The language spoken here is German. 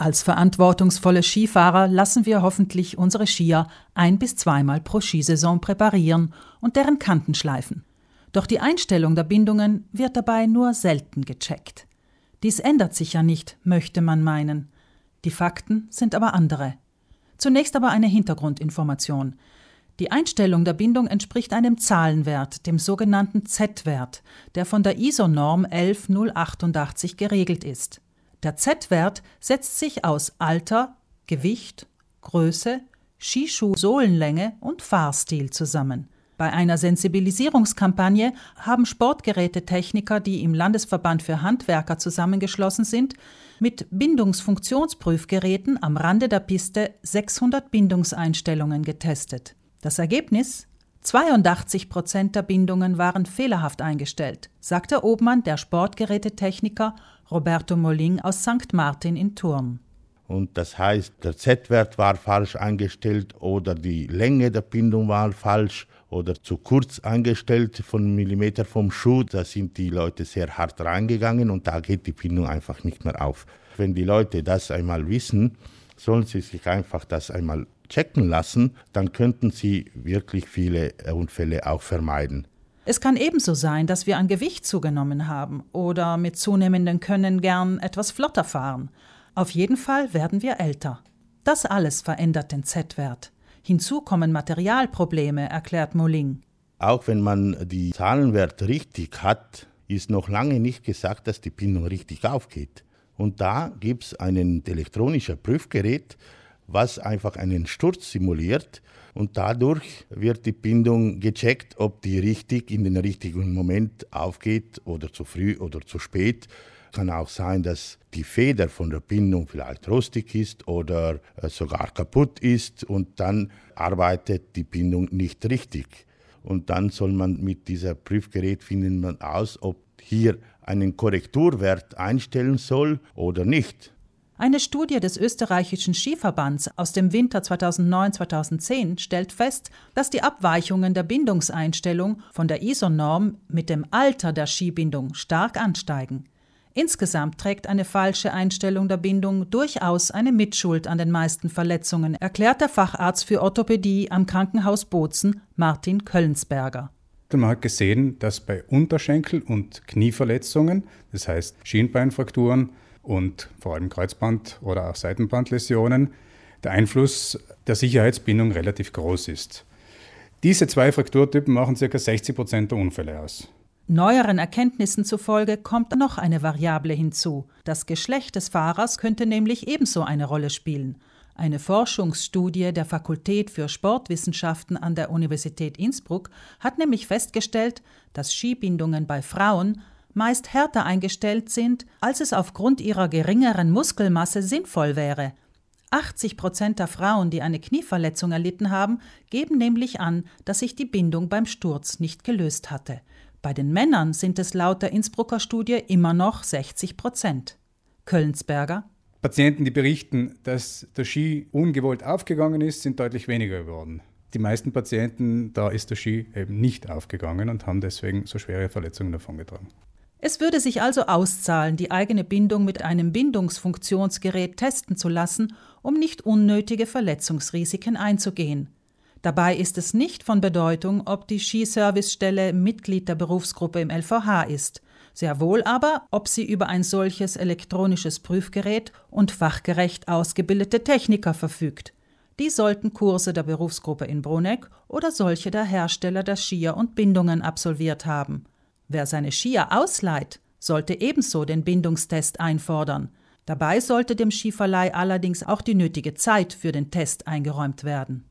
Als verantwortungsvolle Skifahrer lassen wir hoffentlich unsere Skier ein bis zweimal pro Skisaison präparieren und deren Kanten schleifen. Doch die Einstellung der Bindungen wird dabei nur selten gecheckt. Dies ändert sich ja nicht, möchte man meinen. Die Fakten sind aber andere. Zunächst aber eine Hintergrundinformation. Die Einstellung der Bindung entspricht einem Zahlenwert, dem sogenannten Z-Wert, der von der ISO-Norm 11088 geregelt ist. Der Z-Wert setzt sich aus Alter, Gewicht, Größe, Skischuh-Sohlenlänge und Fahrstil zusammen. Bei einer Sensibilisierungskampagne haben Sportgerätetechniker, die im Landesverband für Handwerker zusammengeschlossen sind, mit Bindungsfunktionsprüfgeräten am Rande der Piste 600 Bindungseinstellungen getestet. Das Ergebnis? 82 Prozent der Bindungen waren fehlerhaft eingestellt, sagt der Obmann der Sportgerätetechniker Roberto Molin aus St. Martin in Turm. Und das heißt, der Z-Wert war falsch eingestellt oder die Länge der Bindung war falsch oder zu kurz eingestellt von Millimeter vom Schuh. Da sind die Leute sehr hart reingegangen und da geht die Bindung einfach nicht mehr auf. Wenn die Leute das einmal wissen, sollen sie sich einfach das einmal checken lassen, dann könnten sie wirklich viele Unfälle auch vermeiden. Es kann ebenso sein, dass wir an Gewicht zugenommen haben oder mit zunehmendem Können gern etwas flotter fahren. Auf jeden Fall werden wir älter. Das alles verändert den Z-Wert. Hinzu kommen Materialprobleme, erklärt Moling. Auch wenn man die Zahlenwert richtig hat, ist noch lange nicht gesagt, dass die Bindung richtig aufgeht. Und da gibt es ein elektronisches Prüfgerät, was einfach einen Sturz simuliert und dadurch wird die Bindung gecheckt, ob die richtig in den richtigen Moment aufgeht oder zu früh oder zu spät. Kann auch sein, dass die Feder von der Bindung vielleicht rostig ist oder äh, sogar kaputt ist und dann arbeitet die Bindung nicht richtig. Und dann soll man mit dieser Prüfgerät finden man aus, ob hier einen Korrekturwert einstellen soll oder nicht. Eine Studie des österreichischen Skiverbands aus dem Winter 2009-2010 stellt fest, dass die Abweichungen der Bindungseinstellung von der ISO-Norm mit dem Alter der Skibindung stark ansteigen. Insgesamt trägt eine falsche Einstellung der Bindung durchaus eine Mitschuld an den meisten Verletzungen, erklärt der Facharzt für Orthopädie am Krankenhaus Bozen, Martin Köllensberger. Man hat gesehen, dass bei Unterschenkel- und Knieverletzungen, das heißt Schienbeinfrakturen und vor allem Kreuzband- oder auch Seitenbandläsionen, der Einfluss der Sicherheitsbindung relativ groß ist. Diese zwei Frakturtypen machen ca. 60 Prozent der Unfälle aus. Neueren Erkenntnissen zufolge kommt noch eine Variable hinzu. Das Geschlecht des Fahrers könnte nämlich ebenso eine Rolle spielen. Eine Forschungsstudie der Fakultät für Sportwissenschaften an der Universität Innsbruck hat nämlich festgestellt, dass Skibindungen bei Frauen meist härter eingestellt sind, als es aufgrund ihrer geringeren Muskelmasse sinnvoll wäre. 80 Prozent der Frauen, die eine Knieverletzung erlitten haben, geben nämlich an, dass sich die Bindung beim Sturz nicht gelöst hatte. Bei den Männern sind es laut der Innsbrucker Studie immer noch 60 Prozent. Köllensberger. Patienten, die berichten, dass der Ski ungewollt aufgegangen ist, sind deutlich weniger geworden. Die meisten Patienten, da ist der Ski eben nicht aufgegangen und haben deswegen so schwere Verletzungen davongetragen. Es würde sich also auszahlen, die eigene Bindung mit einem Bindungsfunktionsgerät testen zu lassen, um nicht unnötige Verletzungsrisiken einzugehen. Dabei ist es nicht von Bedeutung, ob die Skiservicestelle Mitglied der Berufsgruppe im LVH ist, sehr wohl aber, ob sie über ein solches elektronisches Prüfgerät und fachgerecht ausgebildete Techniker verfügt. Die sollten Kurse der Berufsgruppe in Bruneck oder solche der Hersteller der Skier und Bindungen absolviert haben. Wer seine Skier ausleiht, sollte ebenso den Bindungstest einfordern. Dabei sollte dem Skiverleih allerdings auch die nötige Zeit für den Test eingeräumt werden